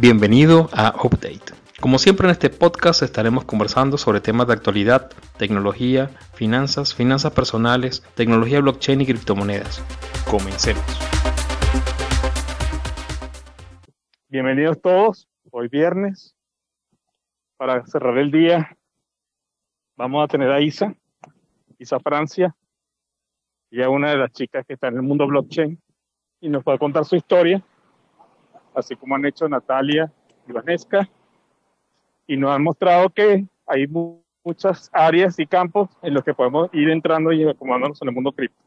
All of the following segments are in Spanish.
Bienvenido a Update. Como siempre en este podcast estaremos conversando sobre temas de actualidad, tecnología, finanzas, finanzas personales, tecnología blockchain y criptomonedas. Comencemos. Bienvenidos todos, hoy viernes. Para cerrar el día vamos a tener a Isa, Isa Francia, y a una de las chicas que está en el mundo blockchain y nos va a contar su historia, así como han hecho Natalia y Vanesca, y nos han mostrado que hay muchas áreas y campos en los que podemos ir entrando y acomodándonos en el mundo cripto.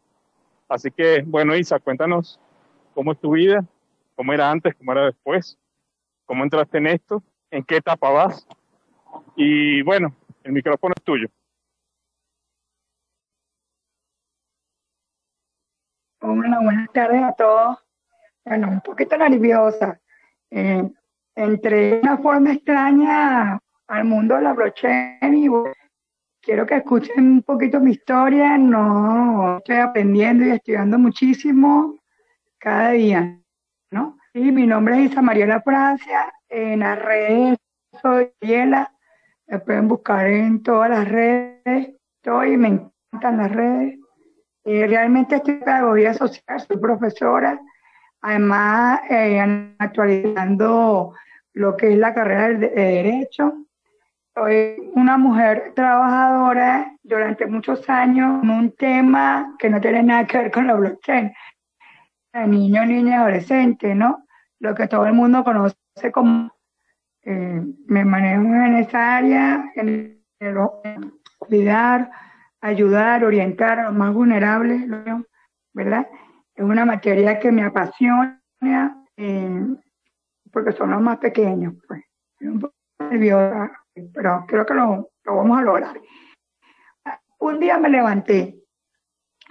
Así que, bueno, Isa, cuéntanos cómo es tu vida, cómo era antes, cómo era después, cómo entraste en esto, en qué etapa vas. Y bueno, el micrófono es tuyo. Hola, buenas tardes a todos. Bueno, un poquito nerviosa. Eh, entré de una forma extraña al mundo de la blockchain y quiero que escuchen un poquito mi historia. No estoy aprendiendo y estudiando muchísimo cada día, ¿no? Y mi nombre es Isa Mariela Francia. En las redes soy Mariela. Me pueden buscar en todas las redes. Estoy, me encantan las redes. Eh, realmente estoy en pedagogía social, soy profesora, además eh, actualizando lo que es la carrera de, Derecho. Soy una mujer trabajadora durante muchos años en un tema que no tiene nada que ver con la blockchain. Niño, niña, adolescente, ¿no? Lo que todo el mundo conoce como eh, me manejo en esa área, en cuidar, ayudar, orientar a los más vulnerables, ¿verdad? Es una materia que me apasiona eh, porque son los más pequeños, pues. un poco nerviosa, pero creo que lo, lo vamos a lograr. Un día me levanté,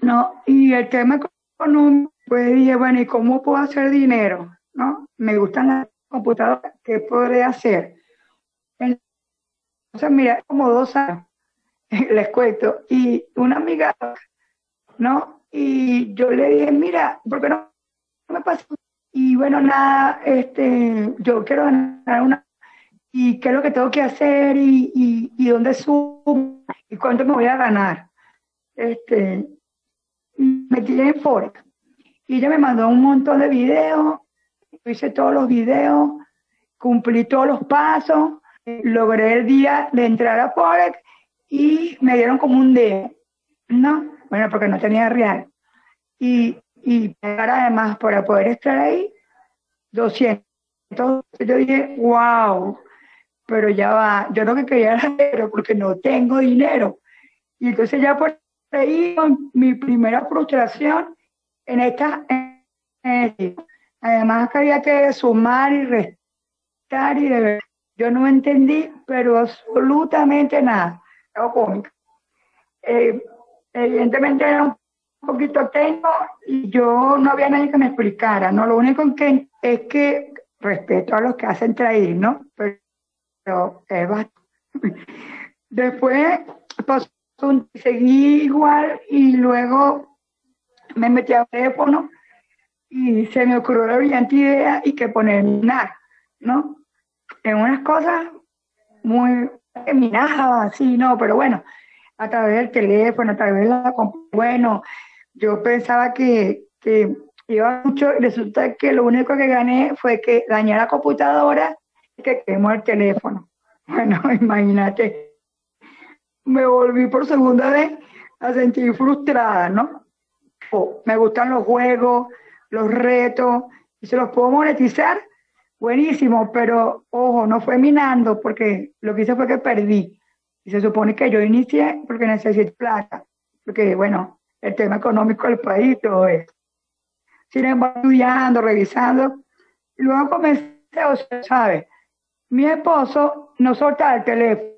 ¿no? Y el tema económico, pues dije, bueno, ¿y cómo puedo hacer dinero? ¿No? Me gustan las computadoras, ¿qué podré hacer? Entonces, mira, como dos años les cuento, y una amiga, ¿no? Y yo le dije, mira, ¿por qué no me pasa? Y bueno, nada, este, yo quiero ganar una, y qué es lo que tengo que hacer, y, y, dónde subo, y cuánto me voy a ganar. Este, me metí en Forex. Y ella me mandó un montón de videos, hice todos los videos, cumplí todos los pasos, logré el día de entrar a Forex y me dieron como un D, ¿no? Bueno, porque no tenía real. Y, y además para poder estar ahí, 200. Entonces yo dije, wow, pero ya va, yo lo que quería era dinero porque no tengo dinero. Y entonces ya por ahí mi primera frustración en esta, además que había que sumar y restar y de verdad, yo no entendí, pero absolutamente nada cómica. Eh, evidentemente era un poquito técnico y yo no había nadie que me explicara, ¿no? Lo único que es que respeto a los que hacen traer, ¿no? Pero, es Después pues, seguí igual y luego me metí al teléfono y se me ocurrió la brillante idea y que poner nada, ¿no? En unas cosas muy terminaba así, no, pero bueno, a través del teléfono, a través de la bueno, yo pensaba que, que iba mucho, resulta que lo único que gané fue que dañé la computadora y que quemó el teléfono. Bueno, imagínate, me volví por segunda vez a sentir frustrada, ¿no? me gustan los juegos, los retos, y se los puedo monetizar, buenísimo, pero ojo, no fue minando porque lo que hice fue que perdí. Y se supone que yo inicié porque necesito plata, porque bueno, el tema económico del país, todo eso. Sin embargo, estudiando, revisando, luego comencé, o sea, ¿sabes? Mi esposo no soltaba el teléfono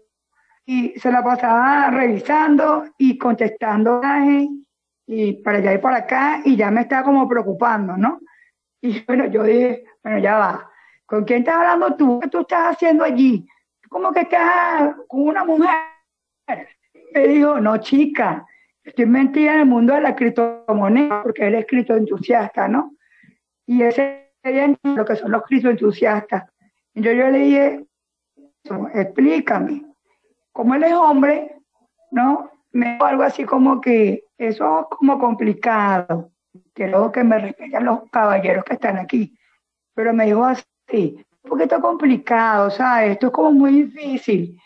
y se la pasaba revisando y contestando y para allá y para acá y ya me estaba como preocupando, ¿no? Y bueno, yo dije, bueno, ya va, ¿Con quién estás hablando tú? ¿Qué tú estás haciendo allí? ¿Cómo que estás con una mujer? Me dijo, no, chica, estoy metida en el mundo de la criptomoneda, porque él es criptoentusiasta, ¿no? Y ese es lo que son los criptoentusiastas. Yo, yo le dije, explícame. Como él es hombre, ¿no? Me dijo algo así como que eso es como complicado. Quiero que me respeten los caballeros que están aquí. Pero me dijo así, un poquito complicado, ¿sabes? Esto es como muy difícil.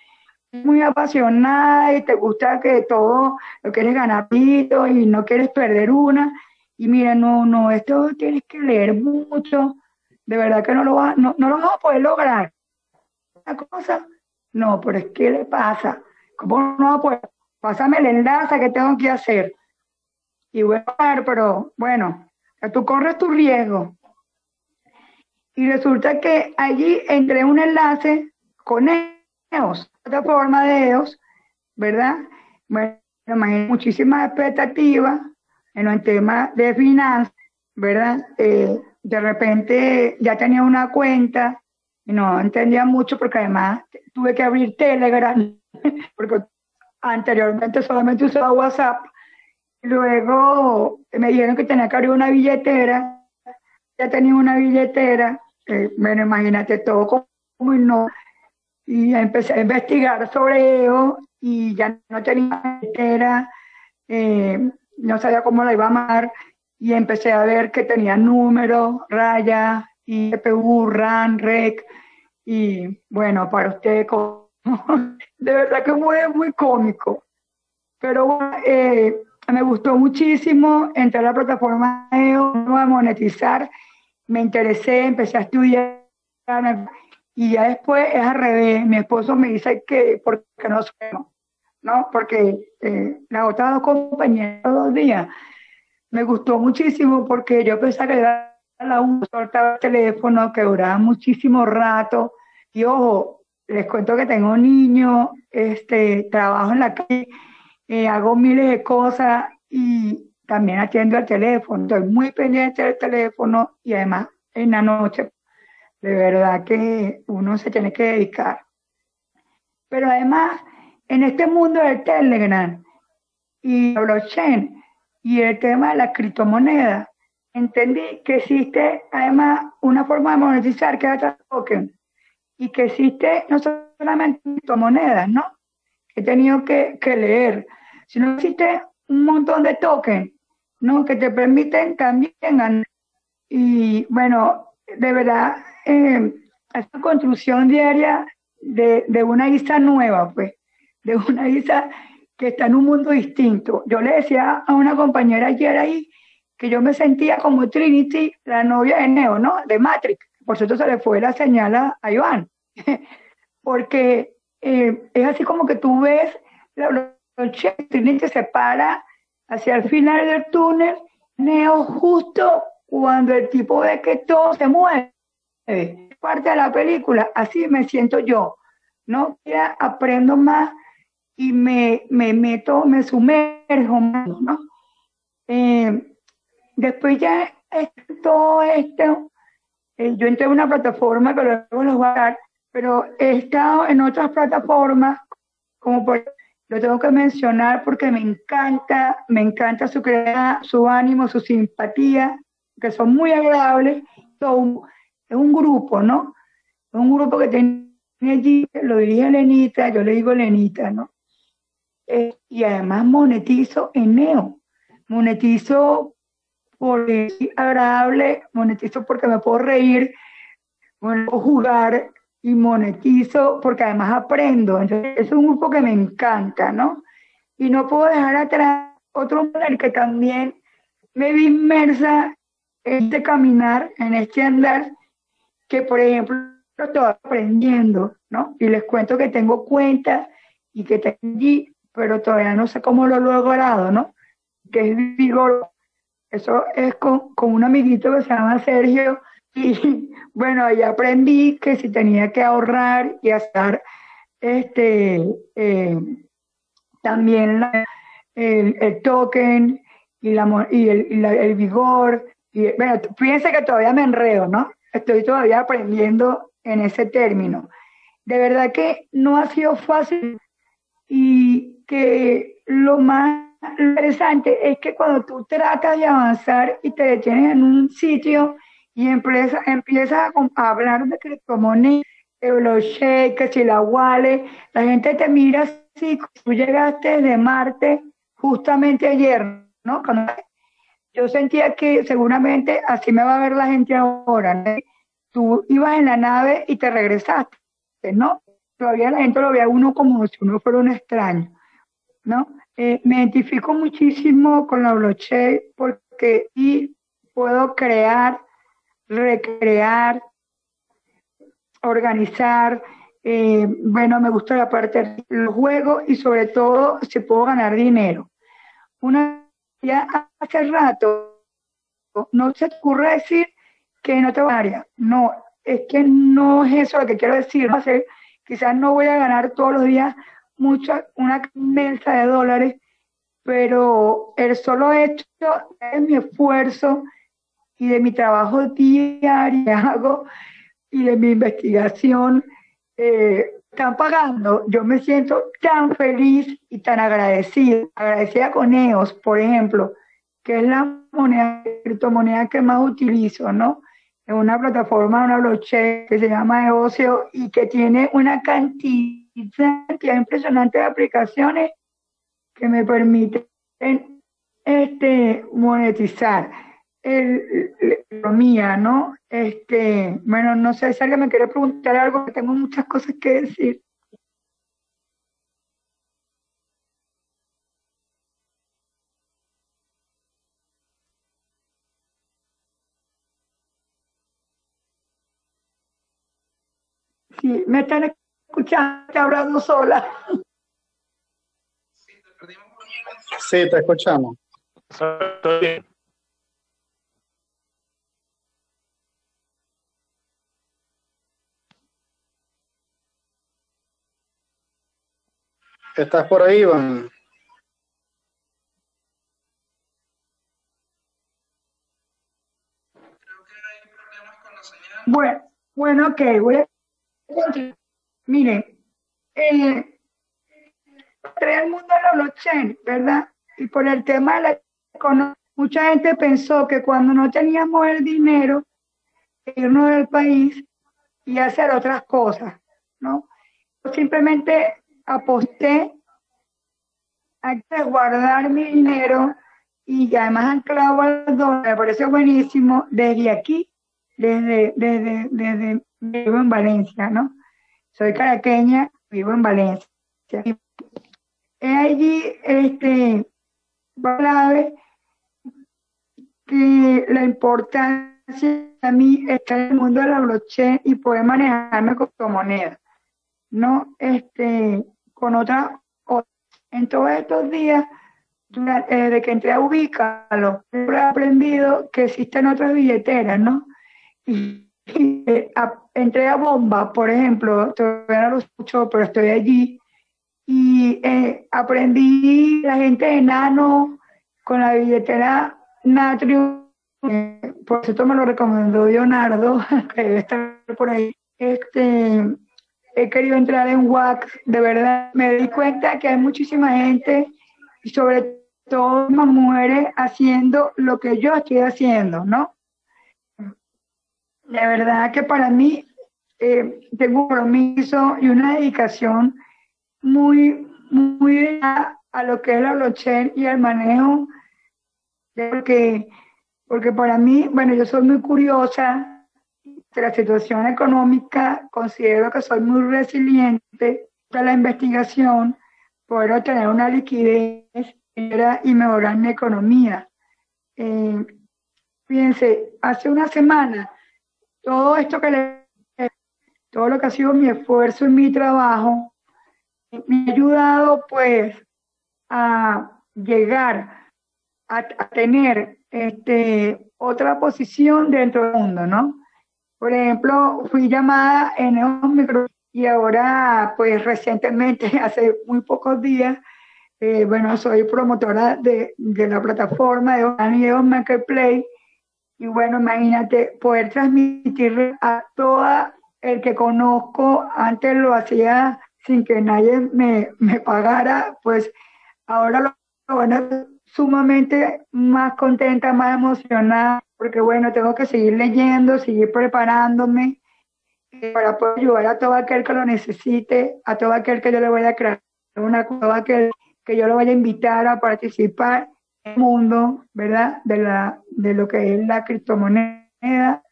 Muy apasionada y te gusta que todo lo quieres ganar y no quieres perder una. Y mira, no, no, esto tienes que leer mucho. De verdad que no lo vas, no, no lo vas a poder lograr. Una cosa, no, pero es que le pasa. ¿Cómo no? Pues pásame el enlace que tengo que hacer. Y bueno, pero bueno, tú corres tu riesgo. Y resulta que allí entré un enlace con EOS, plataforma de EOS, ¿verdad? Bueno, muchísimas expectativas en el tema de finanzas, ¿verdad? Eh, de repente ya tenía una cuenta y no entendía mucho porque además tuve que abrir Telegram, porque anteriormente solamente usaba WhatsApp. Luego me dijeron que tenía que abrir una billetera, ya tenía una billetera, eh, bueno, imagínate todo como no. Y empecé a investigar sobre ello y ya no tenía billetera, eh, no sabía cómo la iba a amar y empecé a ver que tenía números, rayas, IPU, RAN, REC y bueno, para usted de verdad que fue muy cómico. Pero eh, me gustó muchísimo entrar a la plataforma a monetizar, me interesé, empecé a estudiar y ya después es al revés. Mi esposo me dice que porque no sueno, ¿no? Porque eh, las dos compañeras dos días me gustó muchísimo porque yo pensaba que era la un soltaba el teléfono, que duraba muchísimo rato. Y ojo, les cuento que tengo un niño, este, trabajo en la calle, eh, hago miles de cosas y también atiendo el teléfono. Estoy muy pendiente del teléfono y además en la noche, de verdad que uno se tiene que dedicar. Pero además, en este mundo del Telegram y blockchain y el tema de la criptomoneda, entendí que existe además una forma de monetizar que es el token y que existe no solamente criptomonedas, ¿no? Que he tenido que, leer, sino que existe un montón de tokens, ¿no? Que te permiten también ganar. Y bueno, de verdad, eh, esta construcción diaria de, de una isla nueva, pues, de una isla que está en un mundo distinto. Yo le decía a una compañera ayer ahí que yo me sentía como Trinity, la novia de Neo, ¿no? De Matrix. Por cierto, se le fue la señal a, Iván, porque eh, es así como que tú ves la noche, Trinity se para hacia el final del túnel, Neo justo cuando el tipo ve que todo se mueve. Parte de la película, así me siento yo, ¿no? Ya aprendo más y me, me meto, me sumerjo más, ¿no? Eh, después ya todo esto eh, yo entré en una plataforma que luego los voy a dar, pero he estado en otras plataformas, como por lo tengo que mencionar porque me encanta, me encanta su creatividad, su ánimo, su simpatía, que son muy agradables. es un grupo, ¿no? Es un grupo que tiene allí, lo dirige Lenita, yo le digo Lenita, ¿no? Eh, y además monetizo en Neo, monetizo es agradable, monetizo porque me puedo reír, puedo jugar y monetizo porque además aprendo. Entonces, es un grupo que me encanta, ¿no? Y no puedo dejar atrás otro el que también me vi inmersa en este caminar, en este andar, que por ejemplo estoy aprendiendo, ¿no? Y les cuento que tengo cuenta y que tengo pero todavía no sé cómo lo he logrado, ¿no? Que es Vigor eso es con, un amiguito que se llama Sergio. Y bueno, ahí aprendí que si tenía que ahorrar y hacer este, eh, también el, token y, la, y, el, el vigor. Bueno, fíjense que todavía me enredo, ¿no? Estoy todavía aprendiendo en ese término. De verdad que no ha sido fácil y que lo más interesante es que cuando tú tratas de avanzar y te detienes en un sitio y empiezas, empiezas a, hablar de criptomonedas, blockchain, que si la wallet, la gente te mira así, tú llegaste de Marte justamente ayer, ¿no? yo sentía que seguramente así me va a ver la gente ahora. Tú ibas en la nave y te regresaste, ¿no? Todavía la gente lo ve a uno como si uno fuera un extraño, ¿no? Eh, me identifico muchísimo con la blockchain porque y puedo crear, recrear, organizar. Eh, bueno, me gusta la parte del juego y sobre todo si puedo ganar dinero. Una ya hace rato no se te ocurre decir que no te va a No, es que no es eso lo que quiero decir. Quizás no voy a ganar todos los días mucha, una inmensa de dólares, pero el solo hecho de mi esfuerzo y de mi trabajo diario hago y de mi investigación eh, están pagando, yo me siento tan feliz y tan agradecida, agradecida con EOS, por ejemplo, que es la moneda, criptomoneda que más utilizo, ¿no? Es una plataforma, una blockchain que se llama EOSio y que tiene una cantidad impresionante de aplicaciones que me permiten este, monetizar el, la economía, ¿no? Este, bueno, no sé si alguien me quiere preguntar algo, tengo muchas cosas que decir. Sí, me están escuchando, hablando sola. Sí, te escuchamos. ¿Estás por ahí, Iván? Bueno, bueno, ok, voy a Miren, eh, el mundo de la blockchain, ¿verdad? Y por el tema de la mucha gente pensó que cuando no teníamos el dinero, irnos del país y hacer otras cosas, ¿no? Simplemente aposté a guardar mi dinero y además anclado al dólar, me parece buenísimo, desde aquí, desde, desde, desde, vivo en Valencia, ¿no? Soy caraqueña, vivo en Valencia. Es allí, este, clave que la importancia a mí está en el mundo de la blockchain y poder manejarme con moneda, ¿no? Este, con otra, en todos estos días, desde eh, que entré a Ubícalo, he aprendido que existen otras billeteras, ¿no? Y, eh, entré a Bomba, por ejemplo, todavía no lo escucho, pero estoy allí, y eh, aprendí la gente de Nano con la billetera Natrium, por cierto me lo recomendó Leonardo, que debe estar por ahí. Este, he querido entrar en WAX, de verdad me di cuenta que hay muchísima gente sobre todo más mujeres haciendo lo que yo estoy haciendo, ¿no? De verdad que para mí eh, tengo un compromiso y una dedicación muy, muy a, a, lo que es la blockchain y el manejo, porque, porque para mí, bueno, yo soy muy curiosa de la situación económica, considero que soy muy resiliente de la investigación, poder obtener una liquidez y mejorar mi economía. Eh, fíjense, hace una semana, todo esto que le, todo lo que ha sido mi esfuerzo y mi trabajo, me ha ayudado pues a llegar a, a tener este, otra posición dentro del mundo, ¿no? Por ejemplo, fui llamada en un micro y ahora, pues recientemente, hace muy pocos días, eh, bueno, soy promotora de, de la plataforma de Onanidos Marketplace. Y bueno, imagínate poder transmitirle a todo el que conozco, antes lo hacía sin que nadie me, me pagara, pues ahora lo, lo van a sumamente más contenta, más emocionada porque bueno, tengo que seguir leyendo, seguir preparándome para poder ayudar a todo aquel que lo necesite, a todo aquel que yo le vaya a crear una todo aquel que yo lo vaya a invitar a participar en el mundo, ¿verdad? De, la, de lo que es la criptomoneda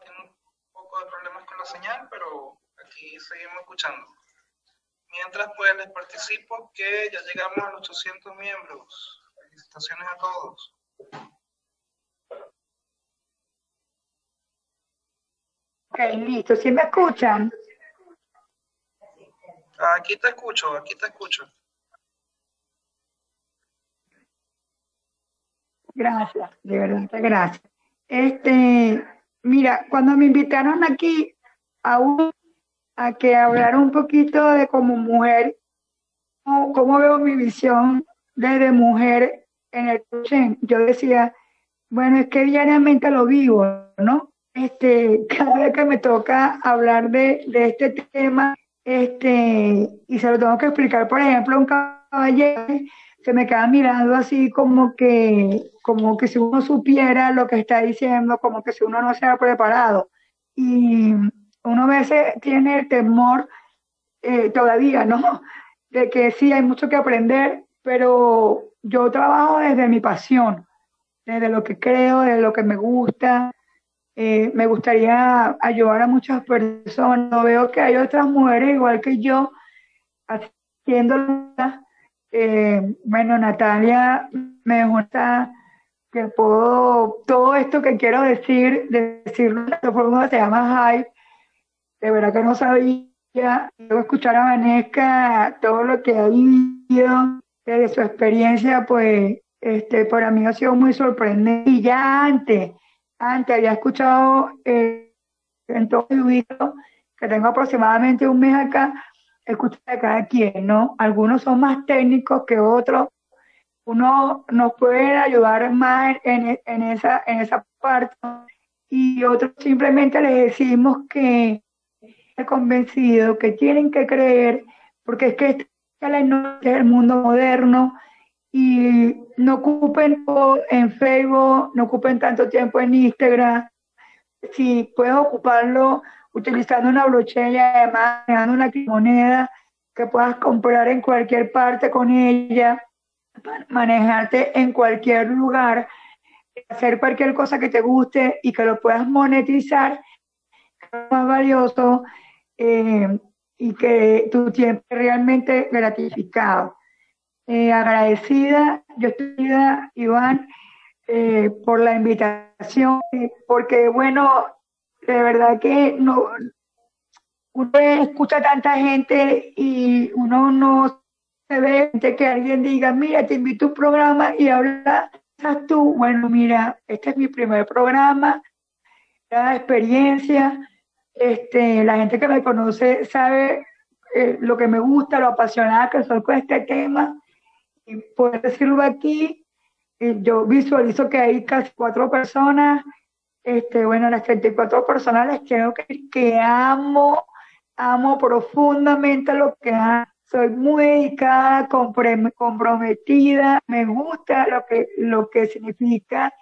tiene un poco de problemas con la señal, pero aquí seguimos escuchando. Mientras pues les participo que ya llegamos a los 800 miembros. Felicitaciones a todos. Ok, listo. ¿Sí me escuchan? Aquí te escucho, aquí te escucho. Gracias, de verdad, gracias. Este, mira, cuando me invitaron aquí a, a que hablara un poquito de como mujer, cómo, veo mi visión desde mujer en el coaching, yo decía, bueno, es que diariamente lo vivo, ¿no? Este, cada vez que me toca hablar de, de este tema, este, y se lo tengo que explicar, por ejemplo, a un caballero se me queda mirando así como que, como que si uno supiera lo que está diciendo, como que si uno no se ha preparado. Y uno a veces tiene el temor eh, todavía, ¿no? De que sí hay mucho que aprender, pero yo trabajo desde mi pasión, desde lo que creo, desde lo que me gusta. Eh, me gustaría ayudar a muchas personas. Veo que hay otras mujeres igual que yo haciendo eh, bueno, Natalia me gusta que puedo, todo esto que quiero decir, decirlo de esta forma se llama hype, de verdad que no sabía, luego escuchar a Vanesca, todo lo que ha vivido, desde su experiencia, pues, este, para mí ha sido muy sorprendente. Y ya antes, antes había escuchado eh, en todo el video, que tengo aproximadamente un mes acá, escuchar a cada quien, ¿no? Algunos son más técnicos que otros. Uno nos puede ayudar más en, esa, en esa parte y otros simplemente les decimos que convencido, que tienen que creer, porque es que este es el mundo moderno y no ocupen en Facebook, no ocupen tanto tiempo en Instagram. Si puedes ocuparlo utilizando una blockchain y además una moneda que puedas comprar en cualquier parte con ella, manejarte en cualquier lugar, hacer cualquier cosa que te guste y que lo puedas monetizar, más valioso eh, y que tu tiempo es realmente gratificado. Eh, agradecida, yo estoy Iván, eh, por la invitación, porque bueno, de verdad que no, uno escucha tanta gente y uno no se ve que alguien diga, mira, te invito a un programa y ahora estás tú. Bueno, mira, este es mi primer programa, la experiencia. Este, la gente que me conoce sabe eh, lo que me gusta, lo apasionada que soy con este tema. Y poder decirlo aquí, eh, yo visualizo que hay casi cuatro personas este, bueno, las 34 personas les quiero que, amo, amo profundamente lo que hago. Soy muy dedicada, comprometida, me gusta lo que, lo que significa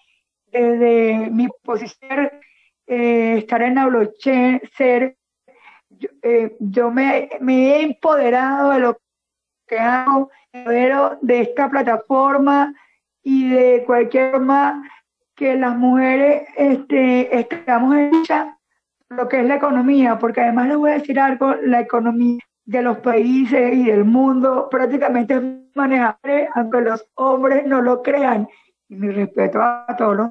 desde mi posición eh, estar en la blockchain, ser, yo, eh, yo me, me, he empoderado de lo que hago, de esta plataforma y de cualquier forma que las mujeres este, estamos hechas lo que es la economía, porque además les voy a decir algo, la economía de los países y del mundo prácticamente es manejable, aunque los hombres no lo crean, y mi respeto a todos,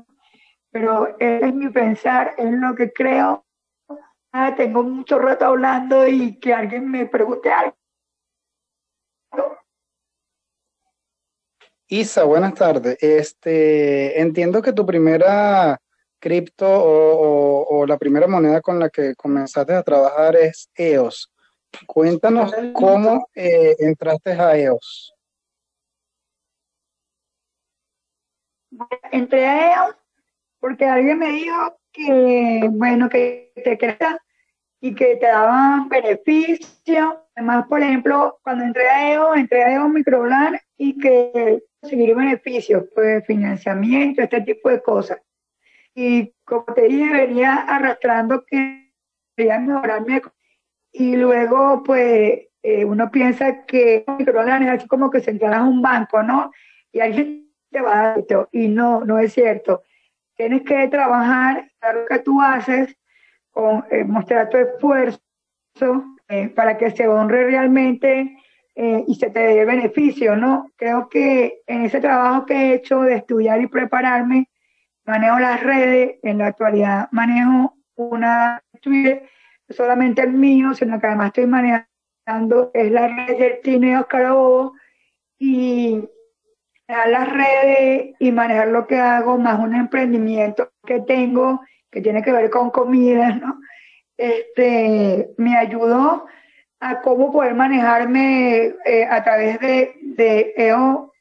pero es mi pensar, es lo que creo. Ah, tengo mucho rato hablando y que alguien me pregunte algo. Isa, buenas tardes. Este, entiendo que tu primera cripto o, la primera moneda con la que comenzaste a trabajar es EOS. Cuéntanos cómo eh, entraste a EOS. Entré a EOS porque alguien me dijo que, bueno, que te creas y que te daban beneficios. Además, por ejemplo, cuando entré a EOS, entré a EOS Microblad y que conseguir beneficios, pues financiamiento, este tipo de cosas. Y como te dije, venía arrastrando que quería mejorarme. Y luego, pues, eh, uno piensa que Microlan es así como que se entras a un banco, ¿no? Y alguien te va a. Y no, no es cierto. Tienes que trabajar, lo que tú haces, eh, mostrar tu esfuerzo eh, para que se honre realmente eh, y se te dé beneficio, ¿no? Creo que en ese trabajo que he hecho de estudiar y prepararme, manejo las redes, en la actualidad manejo una Twitter, no solamente el mío, sino que además estoy manejando, es la red del Tineo Carabobo, y manejar las redes y manejar lo que hago, más un emprendimiento que tengo que tiene que ver con comida, ¿no? Este, me ayudó a cómo poder manejarme eh, a través de, de EO,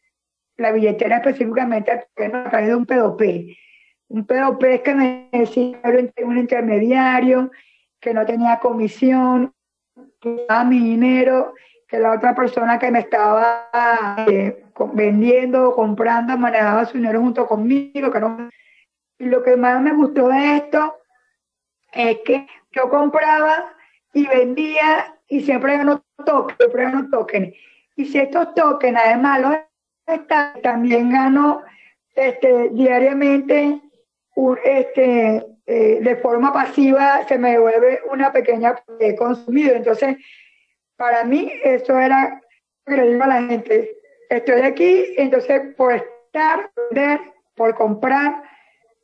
la billetera específicamente a través de un P2P. Un P2P es que me decía un intermediario, que no tenía comisión, que daba mi dinero, que la otra persona que me estaba eh, vendiendo o comprando manejaba su dinero junto conmigo, que no lo que más me gustó de esto es que yo compraba y vendía y siempre gano tokens, siempre gano tokens. Y si estos tokens además los está, también gano este, diariamente un, este, eh, de forma pasiva, se me devuelve una pequeña consumido. Entonces, para mí eso era que le digo a la gente, estoy aquí, entonces por estar, vender, por comprar,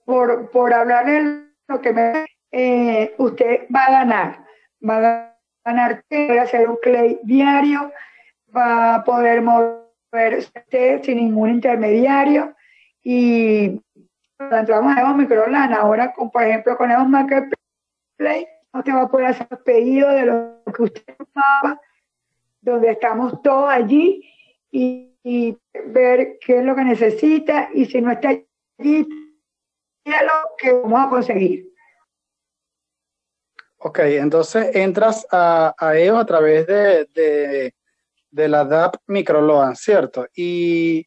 por, por hablarle lo que me... Eh, usted va a ganar, va a ganar, va a hacer un clay diario, va a poder moverse sin ningún intermediario y cuando entramos a Microlan, ahora con, por ejemplo con Evo Marketplace, usted va a poder hacer pedidos de lo que usted amaba, donde estamos todos allí y, y, ver qué es lo que necesita y si no está allí, lo que vamos a conseguir. Ok, entonces entras a, a ellos a través de, de, de la DAP Microloan, ¿cierto? Y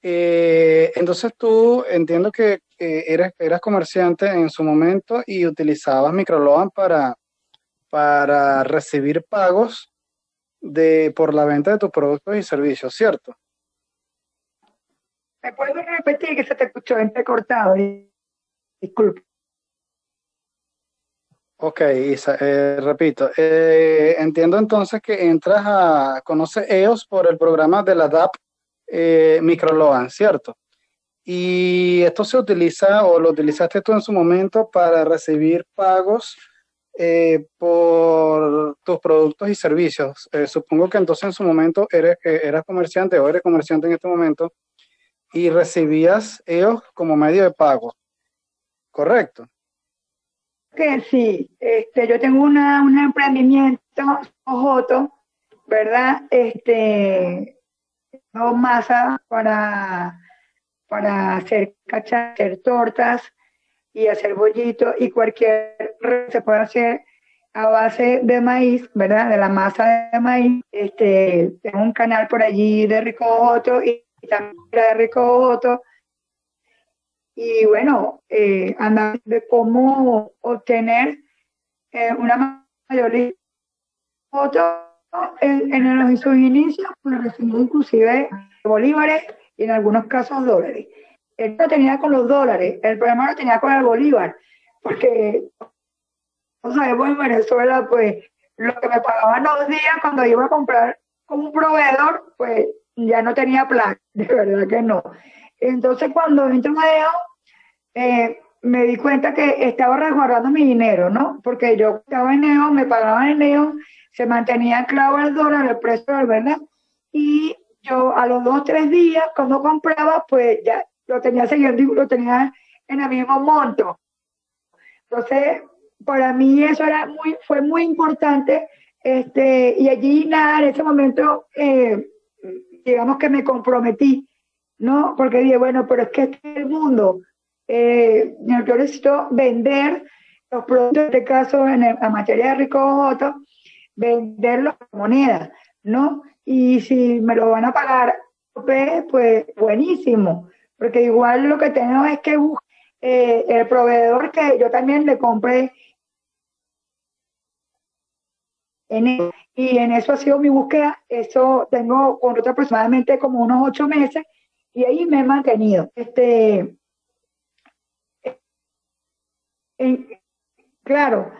eh, entonces tú entiendo que eres, eras comerciante en su momento y utilizabas Microloan para, para recibir pagos de, por la venta de tus productos y servicios, ¿cierto? ¿Me puedes repetir que se te escuchó entrecortado? Disculpe. Ok, Isa, eh, repito, eh, entiendo entonces que entras a, conoce EOS por el programa de la DAP eh, Microloan, ¿cierto? Y esto se utiliza o lo utilizaste tú en su momento para recibir pagos por tus productos y servicios. supongo que entonces en su momento eres, eras comerciante o eres comerciante en este momento y recibías EOS como medio de pago. ¿correcto? Que sí, este, yo tengo una, un emprendimiento, Ojoto, ¿verdad? Este, hago masa para, para hacer cachas, hacer tortas y hacer bollitos y cualquier se puede hacer a base de maíz, ¿verdad? De la masa de maíz. Este, tengo un canal por allí de Rico Ojoto y, también de Rico Ojoto y bueno, eh, andar de cómo obtener eh, una mayor foto en, en, sus inicios, pues recibió inclusive bolívares y en algunos casos dólares. Él no tenía con los dólares, el problema lo tenía con el bolívar, porque, no sabemos en Venezuela, pues lo que me pagaban los días cuando iba a comprar con un proveedor, pues ya no tenía plan, de verdad que no. Entonces, cuando entro a EO, eh, me di cuenta que estaba resguardando mi dinero, ¿no? Porque yo estaba en EO, me pagaban en EO, se mantenía clavo el dólar, el precio del verdad, y yo a los dos o tres días, cuando compraba, pues ya lo tenía seguido, lo tenía en el mismo monto. Entonces, para mí eso era muy, fue muy importante, este, y allí nada, en ese momento, eh, digamos que me comprometí ¿no? Porque dije, bueno, pero es que este es el mundo. Eh, yo necesito vender los productos, en este caso en la materia de rico venderlos como moneda, ¿no? Y si me lo van a pagar, pues buenísimo, porque igual lo que tengo es que eh, el proveedor que yo también le compré en y en eso ha sido mi búsqueda, eso tengo con aproximadamente como unos ocho meses y ahí me he mantenido. Este, claro,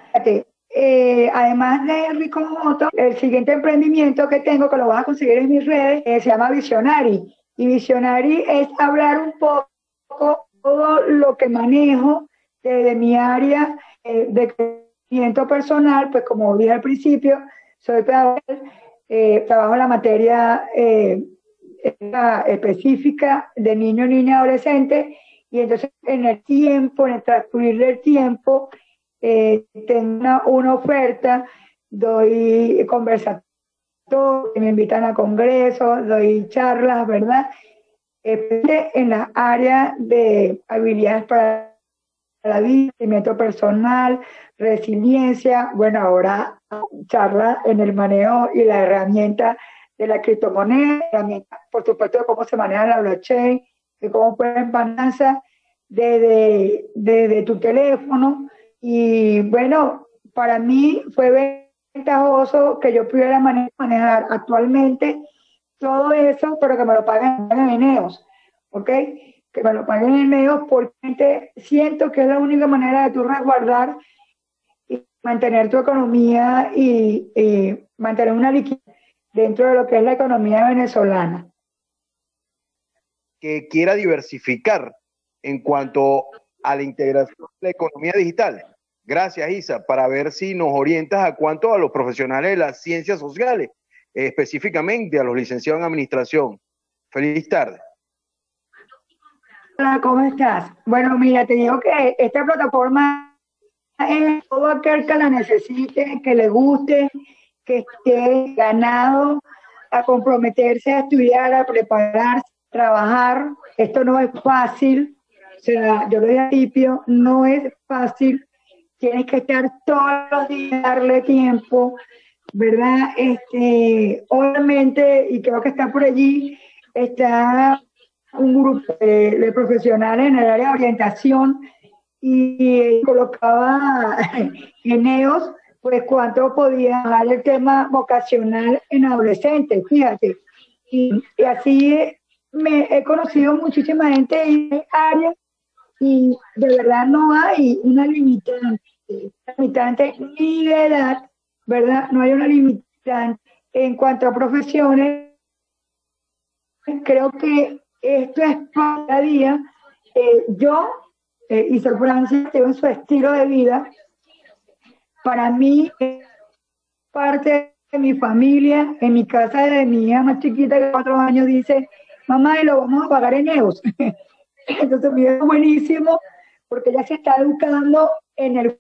eh, además de Rico Moto, el siguiente emprendimiento que tengo, que lo vas a conseguir en mis redes, eh, se llama Visionary. Y Visionary es hablar un poco todo lo que manejo desde mi área eh, de crecimiento personal, pues como dije al principio, soy pedagoga, trabajo en la materia específica de niño, niña, adolescente, y entonces en el tiempo, en el transcurrir del tiempo, eh, tengo una, oferta, doy conversatorios, me invitan a congresos, doy charlas, ¿verdad? en la área de habilidades para la vida, crecimiento personal, resiliencia, bueno, ahora charla en el manejo y la herramienta de la criptomoneda, por supuesto, de cómo se maneja la blockchain, de cómo pueden balanza desde, desde tu teléfono, y bueno, para mí fue ventajoso que yo pudiera manejar actualmente todo eso, pero que me lo paguen en Eneos, ¿ok? Que me lo paguen en Eneos porque siento que es la única manera de tú resguardar y mantener tu economía y, y mantener una liquidez dentro de lo que es la economía venezolana. Que quiera diversificar en cuanto a la integración de la economía digital. Gracias, Isa, para ver si nos orientas a cuánto a los profesionales de las ciencias sociales, específicamente a los licenciados en administración. Feliz tarde. Hola, ¿cómo estás? Bueno, mira, te digo que esta plataforma es todo aquel que la necesite, que le guste, que esté ganado a comprometerse a estudiar, a prepararse, a trabajar. Esto no es fácil. O sea, yo lo dije al principio, no es fácil tienes que estar todos los días, darle tiempo, ¿verdad? Este, obviamente, y creo que está por allí, está un grupo de, profesionales en el área de orientación y colocaba en ellos pues cuánto podía dar el tema vocacional en adolescentes, fíjate. Y, así me he conocido muchísima gente en área y de verdad no hay una limitante limitante ni de edad, ¿verdad? No hay una limitante en cuanto a profesiones. Creo que esto es cada día. Eh, yo, eh, y Sor Francia, tengo su estilo de vida. Para mí, parte de mi familia, en mi casa de mi hija más chiquita de cuatro años, dice, mamá, y lo vamos a pagar en euros. Entonces, mi es buenísimo porque ya se está educando en el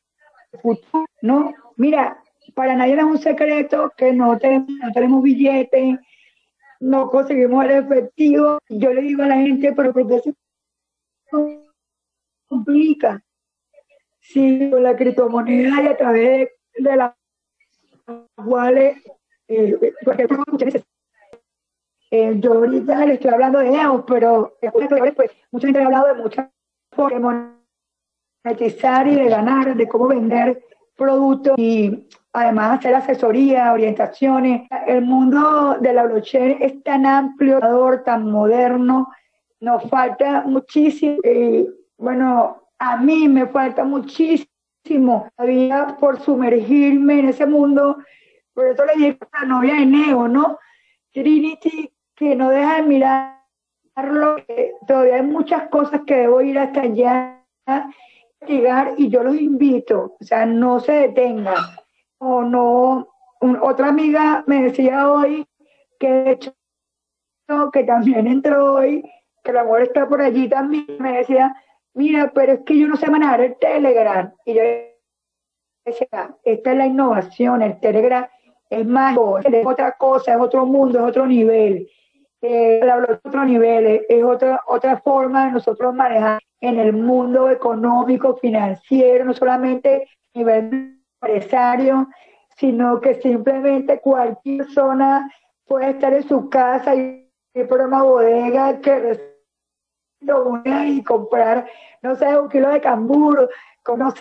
no, mira, para nadie es un secreto que no tenemos, no tenemos billetes, no conseguimos el efectivo. Yo le digo a la gente, pero porque se complica. Si con la criptomoneda y a través de las cuales, eh, eh, yo ahorita le estoy hablando de EOS, pero pues, mucha gente ha hablado de muchas monetizar y de ganar, de cómo vender productos y además hacer asesoría, orientaciones. El mundo de la blockchain es tan amplio, tan moderno, nos falta muchísimo. Y bueno, a mí me falta muchísimo todavía por sumergirme en ese mundo. Por eso le dije a la novia de Neo, ¿no? Trinity, que no deja de mirarlo, todavía hay muchas cosas que debo ir hasta allá llegar y yo los invito, o sea, no se detengan. O no, otra amiga me decía hoy que de hecho que también entró hoy, que el amor está por allí también, me decía, mira, pero es que yo no sé manejar el Telegram. Y yo decía, esta es la innovación, el Telegram es más, es otra cosa, es otro mundo, es otro nivel. eh, otro nivel, es otra, otra forma de nosotros manejar en el mundo económico, financiero, no solamente nivel empresario, sino que simplemente cualquier persona puede estar en su casa y por una bodega que y comprar, no sé, un kilo de cambur, no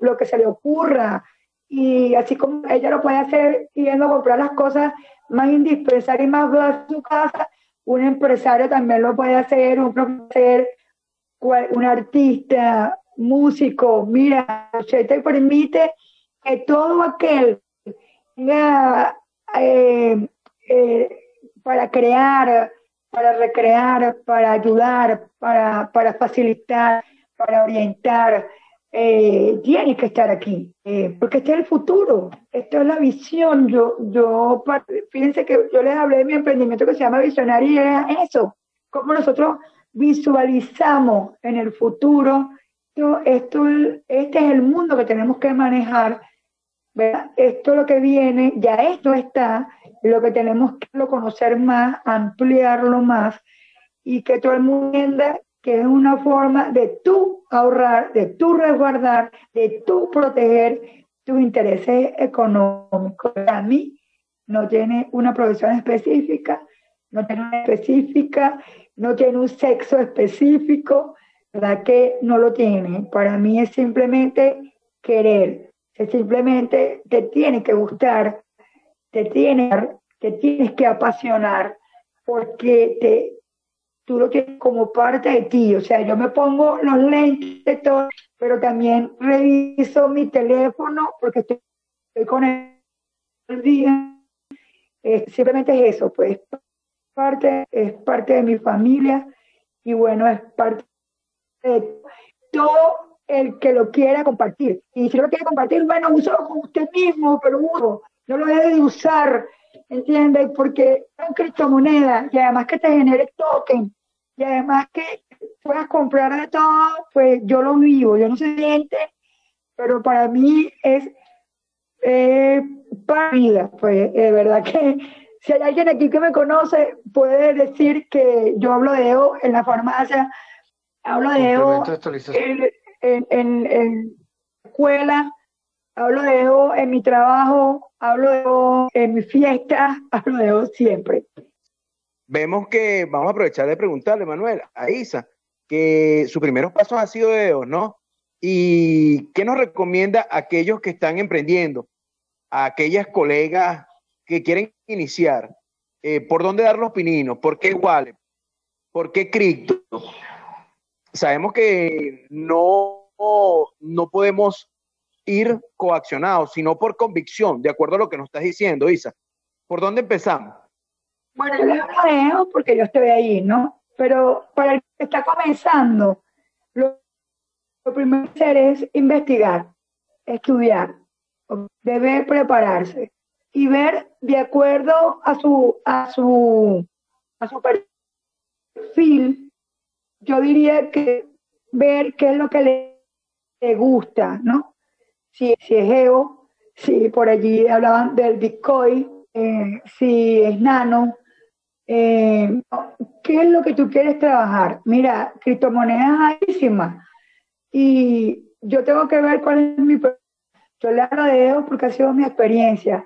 lo que se le ocurra. Y así como ella lo puede hacer yendo a comprar las cosas más indispensables y más básicas en su casa, un empresario también lo puede hacer, un profesor, un artista, músico. Mira, se te permite que todo aquel tenga eh, eh, para crear, para recrear, para ayudar, para, para facilitar, para orientar, eh, tiene que estar aquí, eh, porque este es el futuro, esto es la visión. Yo, yo, fíjense que yo les hablé de mi emprendimiento que se llama Visionario y era eso, cómo nosotros visualizamos en el futuro, esto, esto, este es el mundo que tenemos que manejar, esto es lo que viene, ya esto está, lo que tenemos que conocer más, ampliarlo más, y que todo el mundo entienda que es una forma de tú ahorrar, de tú resguardar, de tú proteger tus intereses económicos. A mí no tiene una profesión específica, no tiene una específica, no tiene un sexo específico, ¿verdad? Que no lo tiene. Para mí es simplemente querer, es simplemente te tiene que gustar, te tiene, te tienes que apasionar, porque te, tú lo tienes como parte de ti. O sea, yo me pongo los lentes, todo, pero también reviso mi teléfono porque estoy, con el día. simplemente es eso, pues parte, es parte de mi familia y bueno, es parte de todo el que lo quiera compartir. Y si lo quiere compartir, bueno, úsalo con usted mismo, pero uso, no lo debe de usar ¿entiendes? Porque son criptomonedas y además que te genere token y además que puedas comprar de todo, pues yo lo vivo, yo no sé siente, pero para mí es eh, para vida, pues de verdad que si hay alguien aquí que me conoce, puede decir que yo hablo de EO en la farmacia, hablo de EO en, en, en, en escuela, hablo de en mi trabajo, hablo de EO en mi fiesta, hablo de EO siempre. Vemos que vamos a aprovechar de preguntarle, Manuel, a Isa, que sus primeros pasos han sido de EO, ¿no? ¿Y qué nos recomienda a aquellos que están emprendiendo, a aquellas colegas que quieren iniciar? Eh, ¿Por dónde dar los pininos? ¿Por qué Wallet? ¿Por qué cripto? Sabemos que no, no podemos ir coaccionados, sino por convicción, de acuerdo a lo que nos estás diciendo, Isa. ¿Por dónde empezamos? Bueno, yo hablo porque yo estoy ahí, ¿no? Pero para el que está comenzando, lo, primero que hacer es investigar, estudiar, debe prepararse y ver de acuerdo a su, a su, a su perfil, yo diría que ver qué es lo que le, le gusta, ¿no? Si, es Geo, si por allí hablaban del Bitcoin, eh, si es Nano, eh, ¿qué es lo que tú quieres trabajar? Mira, criptomonedas altísimas y yo tengo que ver cuál es mi... Yo le hablo de EOS porque ha sido mi experiencia.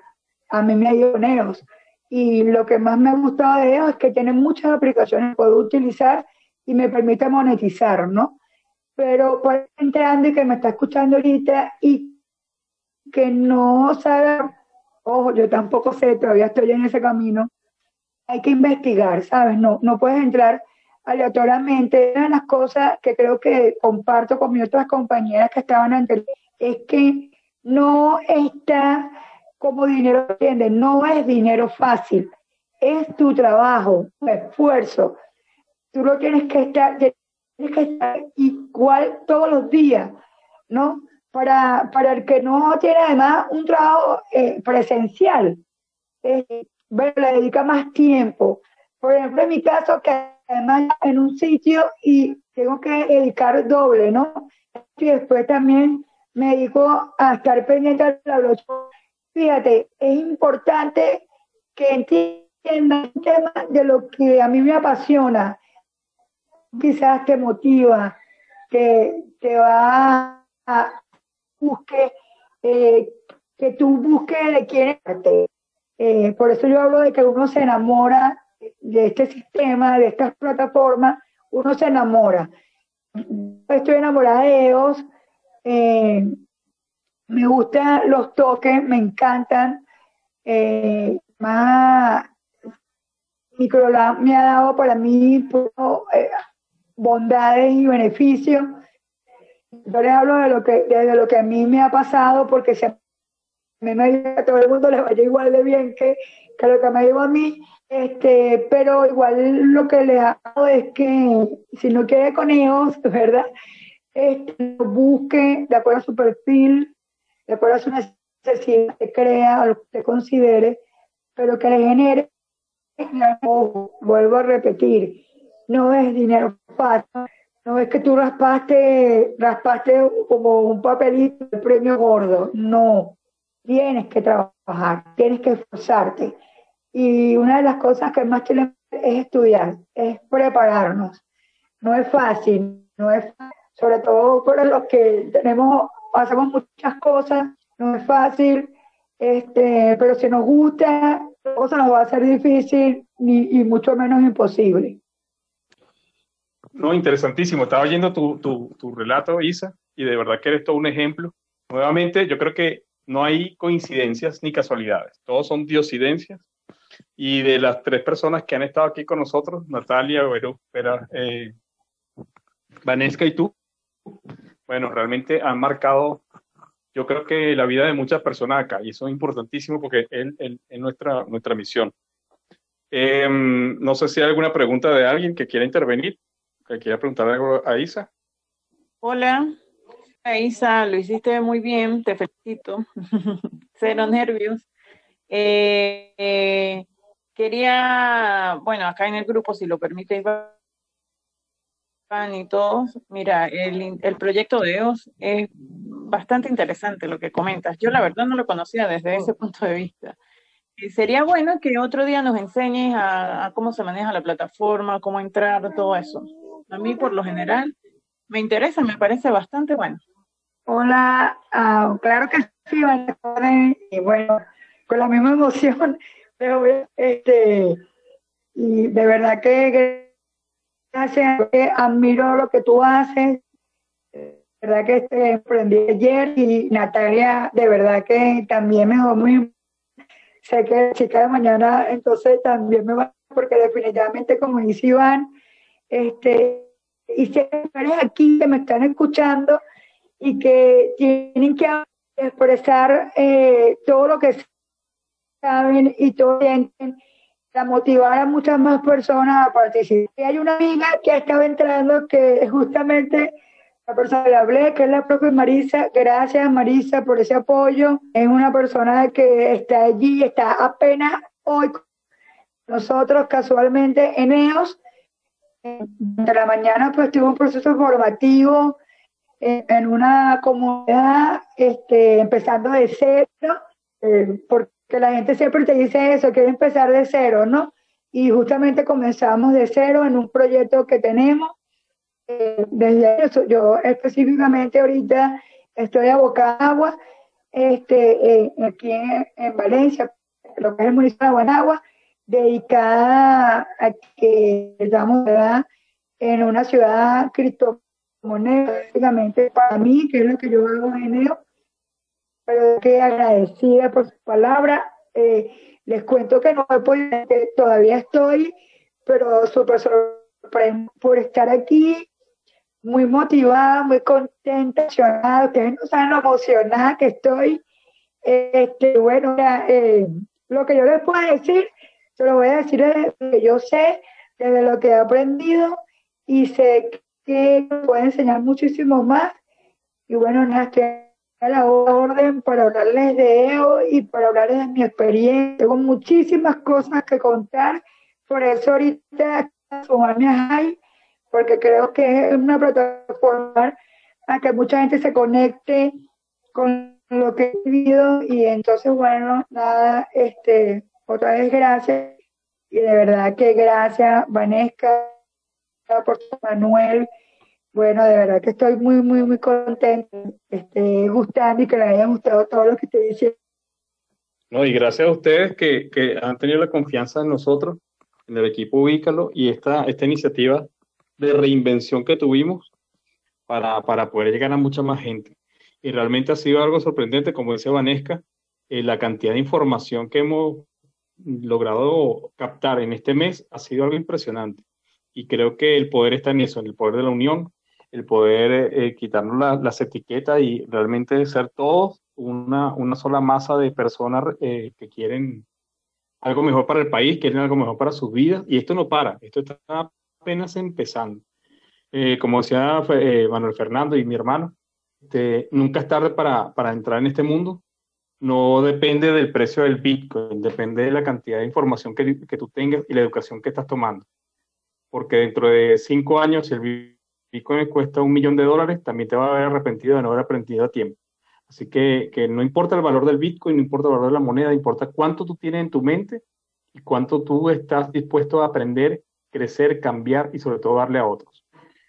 A mí me con EOS. Y lo que más me ha gustado de EOS es que tiene muchas aplicaciones que puedo utilizar y me permite monetizar, ¿no? Pero por gente Andy que me está escuchando ahorita y que no sabe, ojo, yo tampoco sé, todavía estoy en ese camino, hay que investigar, ¿sabes? No, no puedes entrar aleatoriamente. Una de las cosas que creo que comparto con mis otras compañeras que estaban antes es que no está como dinero, ¿entiendes? No es dinero fácil, es tu trabajo, tu esfuerzo. Tú lo tienes que estar, tienes que estar igual todos los días, ¿no? Para, para el que no tiene además un trabajo eh, presencial, eh, le dedica más tiempo. Por ejemplo, en mi caso, que además en un sitio y tengo que dedicar doble, ¿no? Y después también me dedico a estar pendiente de la. Fíjate, es importante que tema de lo que a mí me apasiona, quizás te motiva, que te va a busque, eh, que tú busques de quién eh, por eso yo hablo de que uno se enamora de este sistema, de estas plataformas, uno se enamora. Estoy enamorada de ellos, eh, me gustan los toques, me encantan. Eh, más Microlab me ha dado para mí eh, bondades y beneficios. Yo les hablo de lo que, de lo que a mí me ha pasado, porque si a mí me a todo el mundo les vaya igual de bien que, que lo que me digo a mí, este, pero igual lo que les hago es que si no quiere con ellos, ¿verdad? Este, busque de acuerdo a su perfil, de acuerdo a su necesidad que crea o lo que usted considere, pero que le genere, vuelvo a repetir, no es dinero fácil, no es que tú raspaste, raspaste como un papelito de premio gordo, no, tienes que trabajar, tienes que esforzarte. Y una de las cosas que más tiene es estudiar, es prepararnos. No es fácil, no es sobre todo para los que tenemos, hacemos muchas cosas, no es fácil, este, pero si nos gusta, la cosa nos va a ser difícil y, y mucho menos imposible. No, interesantísimo. Estaba oyendo tu, tu, tu, relato, Isa, y de verdad que eres todo un ejemplo. Nuevamente, yo creo que no hay coincidencias ni casualidades. Todos son diosidencias y de las tres personas que han estado aquí con nosotros, Natalia, Vero, eh, Vanesca y tú, bueno, realmente han marcado, yo creo que la vida de muchas personas acá, y eso es importantísimo porque es nuestra, nuestra misión. Em, no sé si hay alguna pregunta de alguien que quiera intervenir, que quiera preguntar algo a Isa. Hola, Isa, lo hiciste muy bien, te felicito. Cero nervios. Eh, quería, bueno, acá en el grupo, si lo permite Iván y todos, mira, el, el proyecto de EOS es bastante interesante lo que comentas. Yo la verdad no lo conocía desde ese punto de vista. Y sería bueno que otro día nos enseñes a, cómo se maneja la plataforma, cómo entrar, todo eso. A mí, por lo general, me interesa, me parece bastante bueno. Hola, uh, claro que sí, y bueno, con la misma emoción. Pero, este, y de verdad que gracias, admiro lo que tú haces. De verdad que este, emprendí ayer y Natalia, de verdad que también me va muy. Sé que la chica de mañana, entonces también me va, porque definitivamente, como dice Iván, este, y sé que aquí que me están escuchando y que tienen que expresar eh, todo lo que saben y todo a motivar a muchas más personas a participar. Y hay una amiga que estaba entrando que justamente la persona que le hablé, que es la propia Marisa. Gracias Marisa por ese apoyo. Es una persona que está allí, está apenas hoy nosotros casualmente en EOS. De la mañana pues tuvo un proceso formativo en, una comunidad este, empezando de cero, eh, porque que la gente siempre te dice eso, quiere empezar de cero, ¿no? Y justamente comenzamos de cero en un proyecto que tenemos. Eh, desde eso, yo específicamente ahorita estoy a agua, este, eh, aquí en, Valencia, lo que es el municipio de Guanagua, dedicada a que estamos en una ciudad criptomoneda, básicamente para mí, que es lo que yo hago en enero, pero que agradecida por su palabra. Eh, les cuento que no he podido, todavía estoy, pero súper sorprendida por estar aquí, muy motivada, muy contenta, emocionada. Ustedes no saben lo emocionada que estoy. Este, bueno, eh, lo que yo les puedo decir, se lo voy a decir desde lo que yo sé, desde lo que he aprendido y sé que puedo enseñar muchísimo más. Y bueno, nada, estoy a la orden para hablarles de EO y para hablarles de mi experiencia. Tengo muchísimas cosas que contar, por eso ahorita sumarme a Jai, porque creo que es una plataforma a que mucha gente se conecte con lo que he vivido y entonces bueno, nada, este, otra vez gracias Y de verdad que gracias, Vanesca, por Manuel. Bueno, de verdad que estoy muy, muy, muy contento. Esté gustando y que le haya gustado todo lo que te diciendo. No, y gracias a ustedes que, que, han tenido la confianza en nosotros, en el equipo Ubícalo, y esta, esta iniciativa de reinvención que tuvimos para, para poder llegar a mucha más gente. Y realmente ha sido algo sorprendente, como decía Vanesca, eh, la cantidad de información que hemos logrado captar en este mes ha sido algo impresionante. Y creo que el poder está en eso, en el poder de la unión, el poder eh, eh, quitarnos las etiquetas y realmente ser todos una, una sola masa de personas que quieren algo mejor para el país, quieren algo mejor para sus vidas. Y esto no para, esto está apenas empezando. como decía Manuel Fernando y mi hermano, este, nunca es tarde para, para entrar en este mundo no depende del precio del Bitcoin, depende de la cantidad de información que, que, tú tengas y la educación que estás tomando. Porque dentro de cinco años, si el Bitcoin cuesta un millón de dólares, también te va a haber arrepentido de no haber aprendido a tiempo. Así que, que no importa el valor del Bitcoin, no importa el valor de la moneda, importa cuánto tú tienes en tu mente y cuánto tú estás dispuesto a aprender, crecer, cambiar y sobre todo darle a otros.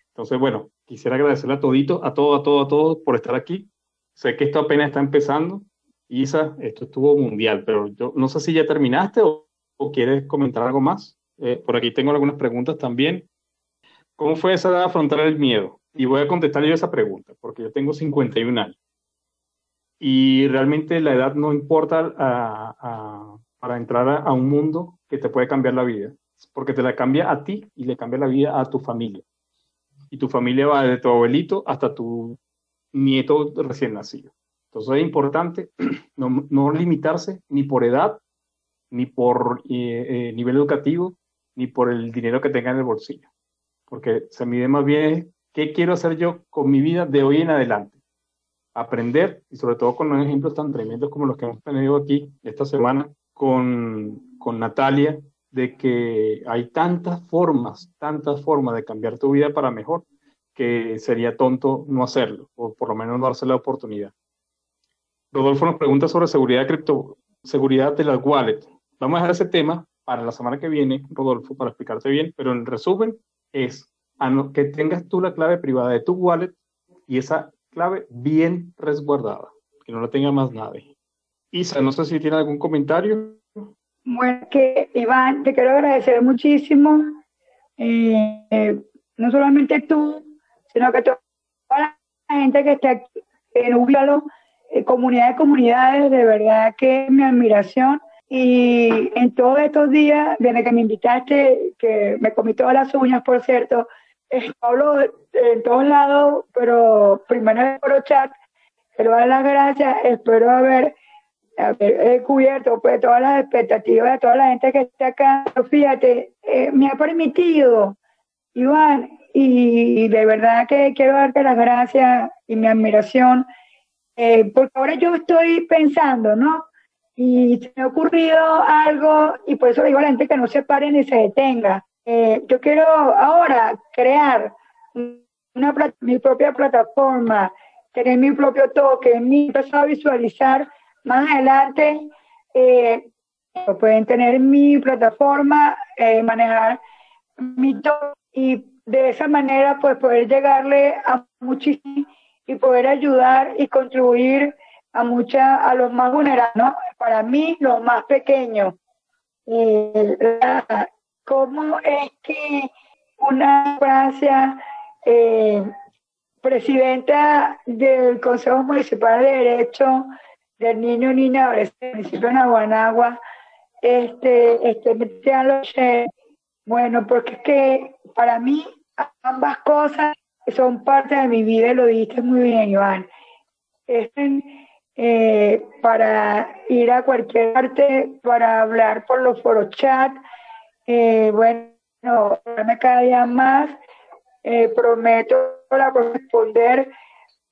Entonces, bueno, quisiera agradecerle a todito, a todos, a todos, a todos por estar aquí. Sé que esto apenas está empezando, Isa, esto estuvo mundial, pero yo no sé si ya terminaste o, quieres comentar algo más. Eh, por aquí tengo algunas preguntas también. ¿Cómo fue esa edad afrontar el miedo? Y voy a contestar yo esa pregunta, porque yo tengo 51 años. Y realmente la edad no importa para entrar a, a un mundo que te puede cambiar la vida, porque te la cambia a ti y le cambia la vida a tu familia. Y tu familia va desde tu abuelito hasta tu nieto recién nacido. Entonces es importante no, no limitarse ni por edad, ni por eh, eh, nivel educativo, ni por el dinero que tenga en el bolsillo. Porque se mide más bien qué quiero hacer yo con mi vida de hoy en adelante. Aprender, y sobre todo con unos ejemplos tan tremendos como los que hemos tenido aquí esta semana con, con Natalia, de que hay tantas formas, tantas formas de cambiar tu vida para mejor, que sería tonto no hacerlo, o por lo menos no darse la oportunidad. Rodolfo nos pregunta sobre seguridad de cripto, seguridad de las wallets. Vamos a dejar ese tema para la semana que viene, Rodolfo, para explicarte bien, pero en resumen es que tengas tú la clave privada de tu wallet y esa clave bien resguardada, que no la tenga más nadie. Isa, no sé si tiene algún comentario. Bueno, que Iván, te quiero agradecer muchísimo, eh, no solamente tú, sino que toda la gente que está aquí en Ubíalo, comunidad de comunidades, de verdad que mi admiración. Y en todos estos días, desde que me invitaste, que me comí todas las uñas, por cierto, hablo en todos lados, pero primero por chat, quiero dar las gracias, espero haber, haber cubierto pues, todas las expectativas de toda la gente que está acá. Fíjate, eh, me ha permitido, Iván, y de verdad que quiero darte las gracias y mi admiración eh, porque ahora yo estoy pensando, ¿no? Y se me ha ocurrido algo, y por eso digo a la gente que no se pare ni se detenga. Eh, yo quiero ahora crear una, mi propia plataforma, tener mi propio toque, mi empezar a visualizar más adelante. Eh, pueden tener mi plataforma, manejar mi toque y de esa manera pues poder llegarle a muchísimos y poder ayudar y contribuir a mucha, a los más vulnerables, ¿no? Para mí, los más pequeños. ¿Cómo es que una Francia, eh, presidenta del Consejo Municipal de Derecho del Niño Niña del municipio de Naguanagua, este, este, bueno, porque es que para mí ambas cosas son parte de mi vida, lo dijiste muy bien, Iván. Eh, para ir a cualquier parte, para hablar por los foros chat, eh, bueno, cada día más, eh, prometo para responder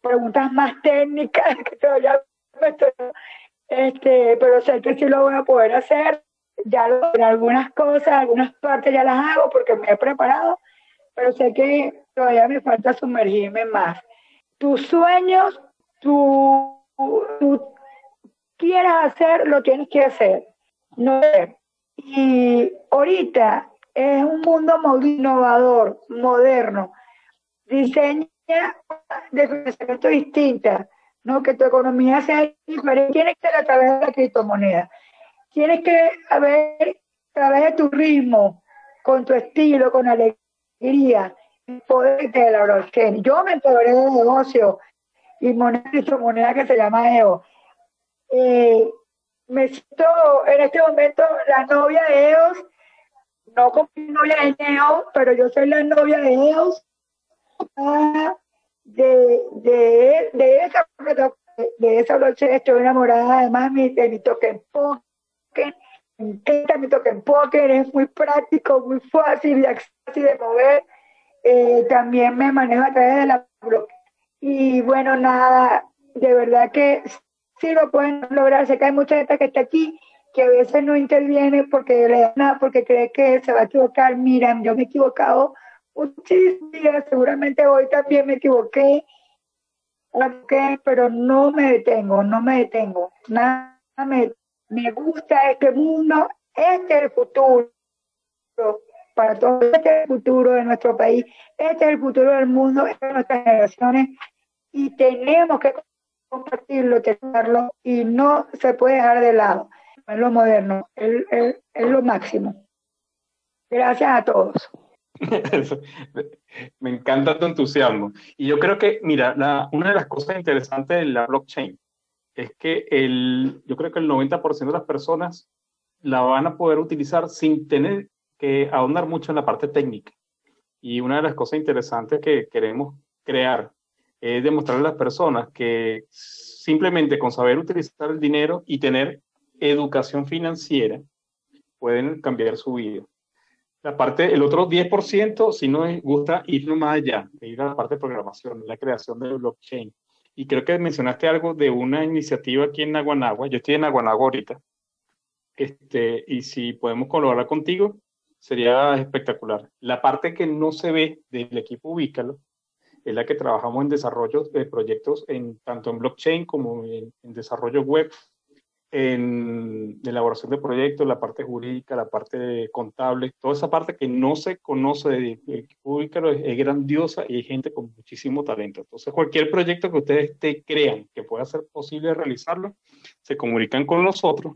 preguntas más técnicas que todavía me estoy, este, pero sé que sí lo voy a poder hacer. Ya lo, en algunas cosas, algunas partes ya las hago porque me he preparado, pero sé que todavía me falta sumergirme más. Tus sueños, tú, tú quieras hacer, lo tienes que hacer. No Y ahorita es un mundo innovador, moderno. Diseña de pensamiento distinta, ¿no? Que tu economía sea diferente. Tiene que ser a través de la criptomoneda. Tienes que haber a través de tu ritmo, con tu estilo, con alegría, el poder de la blockchain. Yo me empoderé de negocio y moneda, moneda que se llama EO. Eh, me siento en este momento la novia de EOS, no como novia de Neo, pero yo soy la novia de EOS, ah, de, de, de, esa, de esa noche estoy enamorada además de mi token me encanta mi token poker, es muy práctico, muy fácil y fácil de mover, eh, también me manejo a través de la y bueno, nada, de verdad que sí lo pueden lograr. Sé que hay mucha gente que está aquí que a veces no interviene porque le da nada, porque cree que se va a equivocar. Miren, yo me he equivocado muchísimos días, seguramente hoy también me equivoqué, pero no me detengo, no me detengo. Nada me, me gusta este mundo, este es el futuro para todo este es el futuro de nuestro país, este es el futuro del mundo, de nuestras generaciones y tenemos que compartirlo, tenerlo y no se puede dejar de lado. Es lo moderno, es, lo máximo. Gracias a todos. Me encanta tu entusiasmo. Y yo creo que, mira, una de las cosas interesantes de la blockchain es que el, yo creo que el 90% de las personas la van a poder utilizar sin tener que ahondar mucho en la parte técnica. Y una de las cosas interesantes que queremos crear es demostrar a las personas que simplemente con saber utilizar el dinero y tener educación financiera pueden cambiar su vida. La parte, el otro 10%, si no les gusta ir más allá, ir a la parte de programación, la creación de blockchain. Y creo que mencionaste algo de una iniciativa aquí en Naguanagua. Yo estoy en Naguanagua ahorita. Este, y si podemos colaborar contigo, sería espectacular. La parte que no se ve del equipo Ubícalo es la que trabajamos en desarrollo de proyectos en, tanto en blockchain como en, desarrollo web, en elaboración de proyectos, la parte jurídica, la parte contable, toda esa parte que no se conoce del equipo Ubícalo es, grandiosa y hay gente con muchísimo talento. Entonces, cualquier proyecto que ustedes te crean que pueda ser posible realizarlo, se comunican con nosotros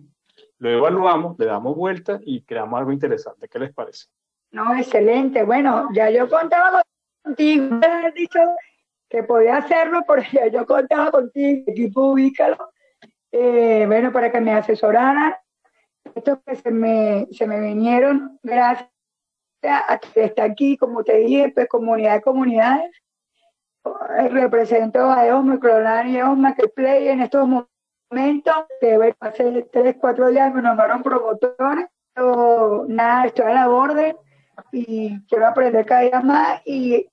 lo evaluamos, le damos vuelta y creamos algo interesante. ¿Qué les parece? No, excelente. Bueno, ya yo contaba contigo, has dicho que podía hacerlo porque yo contaba contigo, equipo ubícalo, eh, bueno, para que me asesoraran. Estos que se me, se me vinieron gracias a que está aquí, como te dije, pues comunidad de comunidades. Eh, represento a EOS, Microlan y EOS Marketplace en estos momentos que hace tres, cuatro días me nombraron promotores, pero nada, estoy a la orden y quiero aprender cada día más y,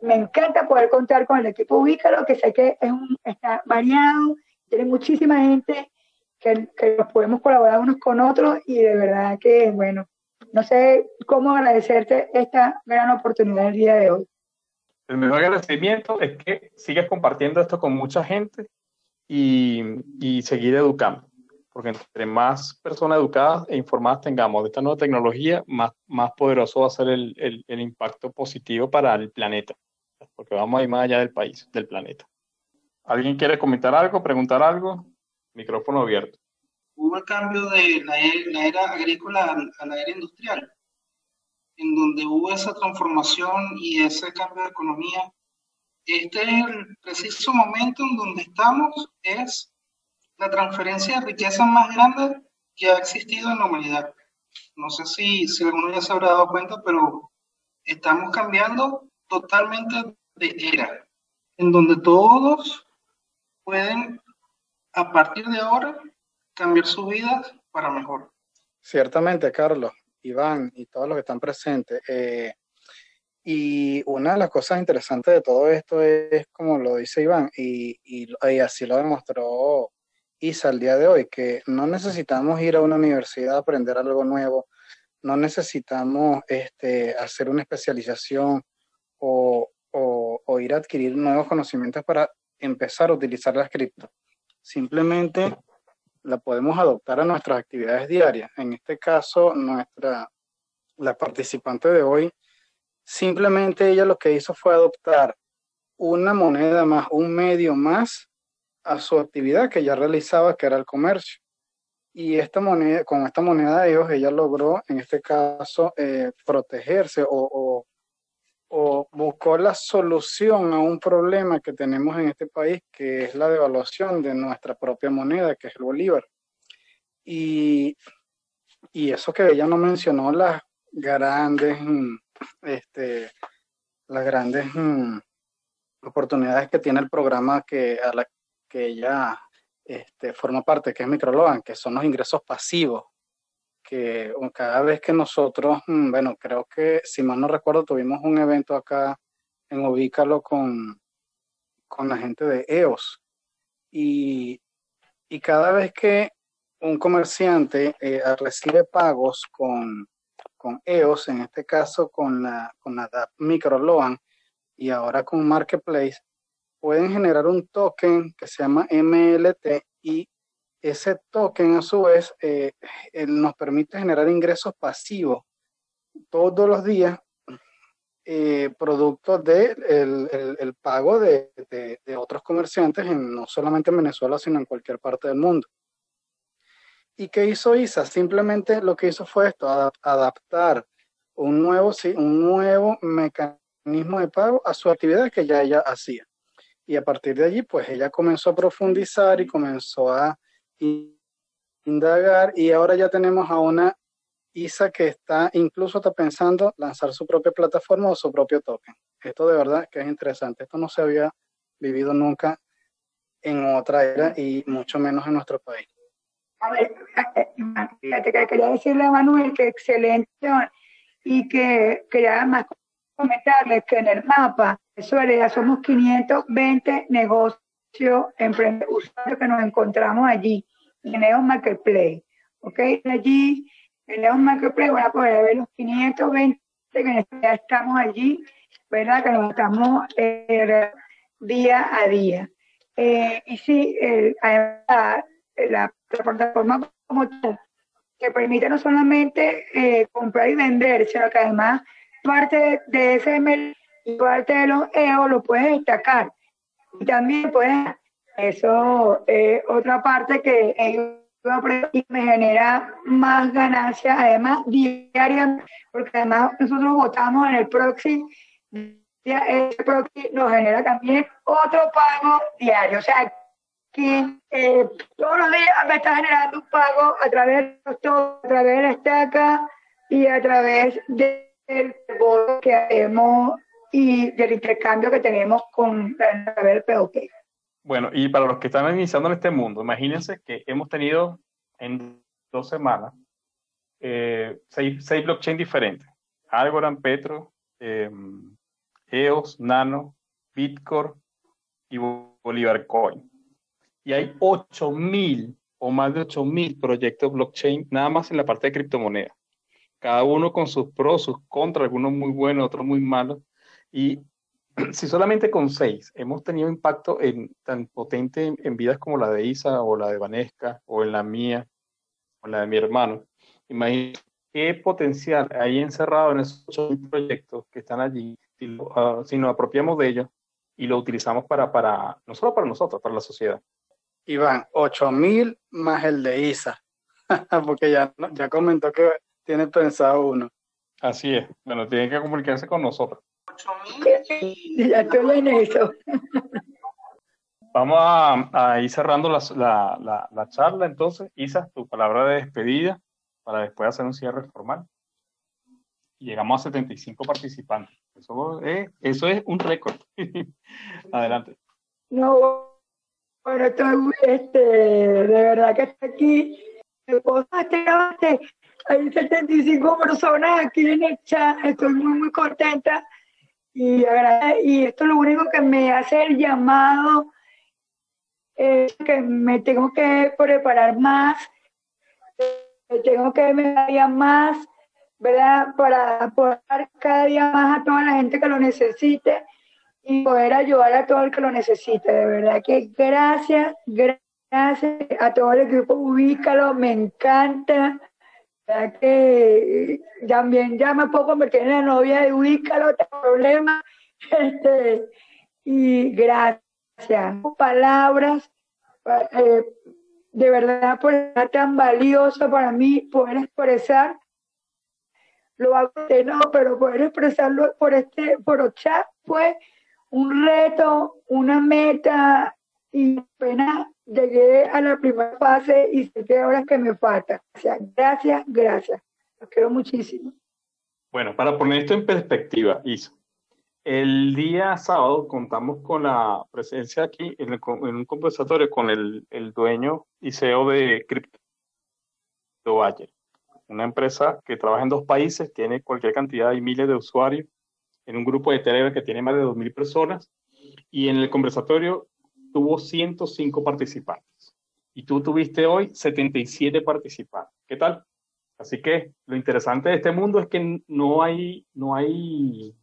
me encanta poder contar con el equipo Ubícalo, que sé que es un, está variado, tiene muchísima gente que, que nos podemos colaborar unos con otros y de verdad que, bueno, no sé cómo agradecerte esta gran oportunidad el día de hoy. El mejor agradecimiento es que sigas compartiendo esto con mucha gente y, seguir educando. Porque entre más personas educadas e informadas tengamos de esta nueva tecnología, más, más poderoso va a ser el, el, el impacto positivo para el planeta. Porque vamos a ir más allá del país, del planeta. ¿Alguien quiere comentar algo, preguntar algo? Micrófono abierto. Hubo el cambio de la, la era agrícola a la era industrial, en donde hubo esa transformación y ese cambio de economía este es el preciso momento en donde estamos, es la transferencia de riqueza más grande que ha existido en la humanidad. No sé si, si alguno ya se habrá dado cuenta, pero estamos cambiando totalmente de era, en donde todos pueden, a partir de ahora, cambiar su vida para mejor. Ciertamente, Carlos, Iván y todos los que están presentes. Eh, y una de las cosas interesantes de todo esto es, como lo dice Iván, y, y, así lo demostró Isa el día de hoy, que no necesitamos ir a una universidad a aprender algo nuevo, no necesitamos este, hacer una especialización o, o, ir a adquirir nuevos conocimientos para empezar a utilizar las cripto. Simplemente la podemos adoptar a nuestras actividades diarias. En este caso, nuestra, la participante de hoy, simplemente ella lo que hizo fue adoptar una moneda más, un medio más a su actividad que ya realizaba, que era el comercio. Y esta moneda, con esta moneda de ellos, ella logró, en este caso, eh, protegerse o, o, buscó la solución a un problema que tenemos en este país, que es la devaluación de nuestra propia moneda, que es el bolívar. Y, y eso que ella no mencionó, las grandes, este, las grandes mm, oportunidades que tiene el programa que, a la que ella este, forma parte, que es Micrologan, que son los ingresos pasivos, que cada vez que nosotros, mm, bueno, creo que si mal no recuerdo, tuvimos un evento acá en Ubícalo con, con la gente de EOS. Y, y cada vez que un comerciante eh, recibe pagos con, con EOS, en este caso con la, con la Microloan, y ahora con Marketplace pueden generar un token que se llama MLT y ese token a su vez eh, nos permite generar ingresos pasivos todos los días eh, producto del de el, pago de, de, otros comerciantes, no solamente en Venezuela, sino en cualquier parte del mundo. ¿Y qué hizo ISA? Simplemente lo que hizo fue esto, adaptar un nuevo, un nuevo mecanismo de pago a su actividad que ya ella hacía. Y a partir de allí, pues ella comenzó a profundizar y comenzó a indagar y ahora ya tenemos a una ISA que está incluso está pensando lanzar su propia plataforma o su propio token. Esto de verdad que es interesante. Esto no se había vivido nunca en otra era y mucho menos en nuestro país. A ver, fíjate que quería decirle a Manuel que excelente y que quería más comentarles que en el mapa de Soledad somos 520 negocios, emprendedores que nos encontramos allí, en Marketplace. ¿Ok? Allí, en Neon Marketplace, van a poder ver los 520 que ya estamos allí, ¿verdad? Que nos estamos eh, día a día. Eh, y sí, el, la, la, plataforma como tal, que permite no solamente eh, comprar y vender, sino que además parte de ese y parte de los EO lo puedes destacar. Y también puedes, eso es otra parte que me genera más ganancias, además diarias, porque además nosotros votamos en el proxy, ese proxy nos genera también otro pago diario. O sea, que eh, todos los días me está generando un pago a través, a través de la estaca y a través de el que hacemos y del intercambio que tenemos con el POP. Bueno, y para los que están iniciando en este mundo, imagínense que hemos tenido en dos semanas eh, seis, seis blockchains diferentes. Algorand, Petro, em, EOS, Nano, Bitcoin y Bolívar Coin. Y hay 8.000 o más de 8.000 proyectos blockchain nada más en la parte de criptomonedas cada uno con sus pros, sus contras, algunos muy buenos, otros muy malos. Y si solamente con seis hemos tenido impacto en, tan potente en, vidas como la de Isa o la de Vanesca o en la mía o la de mi hermano, imagínate qué potencial hay encerrado en esos ocho proyectos que están allí si, ah, si, nos apropiamos de ellos y lo utilizamos para, para, no solo para nosotros, para la sociedad. Iván, 8000 más el de Isa, porque ya, ya comentó que tiene pensado uno. Así es. Bueno, tiene que comunicarse con nosotros. Ya estoy en eso. Vamos a, ir cerrando la, la, charla entonces. Isa, tu palabra de despedida para después hacer un cierre formal. llegamos a 75 participantes. Eso es, eso es un récord. Adelante. No, bueno, estoy, este, de verdad que estoy aquí. Hay 75 personas aquí en el chat, estoy muy, muy contenta y, y esto lo único que me hace el llamado es que me tengo que preparar más, tengo que mediar más, ¿verdad? Para poder cada día más a toda la gente que lo necesite y poder ayudar a todo el que lo necesite. De verdad que gracias Gracias a todo el equipo Ubícalo, me encanta. Ya que también ya me puedo convertir en la novia de Ubícalo, no problema. Este, y gracias. Palabras, eh, de verdad, por ser tan valioso para mí poder expresar lo hago de no, pero poder expresarlo por este, por chat fue un reto, una meta y apenas llegué a la primera fase y sé que ahora que me falta. O sea, gracias, gracias. Los quiero muchísimo. Bueno, para poner esto en perspectiva, Isa, el día sábado contamos con la presencia aquí en, un conversatorio con el, el, dueño y CEO de Crypto Bayer, una empresa que trabaja en dos países, tiene cualquier cantidad y miles de usuarios, en un grupo de Telegram que tiene más de 2.000 personas, y en el conversatorio tuvo 105 participantes. Y tú tuviste hoy 77 participantes. ¿Qué tal? Así que lo interesante de este mundo es que no hay, no hay,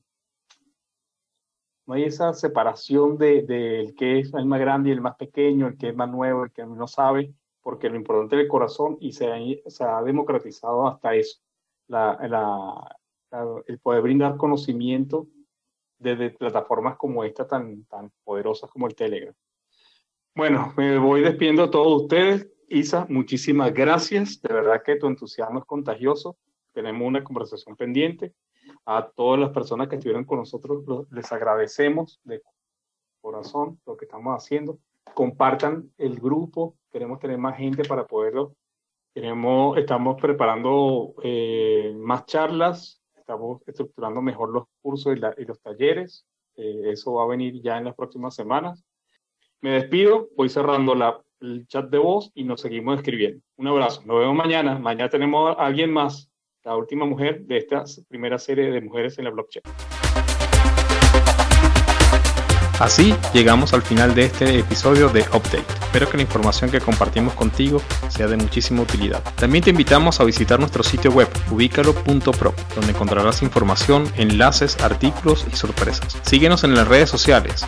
no hay esa separación de, el que es el más grande y el más pequeño, el que es más nuevo, el que no sabe, porque lo importante es el corazón y se ha, se ha democratizado hasta eso, la, la, el poder brindar conocimiento desde plataformas como esta tan, tan poderosas como el Telegram. Bueno, me voy despidiendo a todos ustedes. Isa, muchísimas gracias. De verdad que tu entusiasmo es contagioso. Tenemos una conversación pendiente. A todas las personas que estuvieron con nosotros les agradecemos de corazón lo que estamos haciendo. Compartan el grupo. Queremos tener más gente para poderlo. Queremos, estamos preparando eh, más charlas. Estamos estructurando mejor los cursos y, los talleres. Eh, eso va a venir ya en las próximas semanas. Me despido, voy cerrando la, el chat de voz y nos seguimos escribiendo. Un abrazo, nos vemos mañana. Mañana tenemos a alguien más, la última mujer de esta primera serie de mujeres en la blockchain. Así llegamos al final de este episodio de Update. Espero que la información que compartimos contigo sea de muchísima utilidad. También te invitamos a visitar nuestro sitio web ubicalo.pro, donde encontrarás información, enlaces, artículos y sorpresas. Síguenos en las redes sociales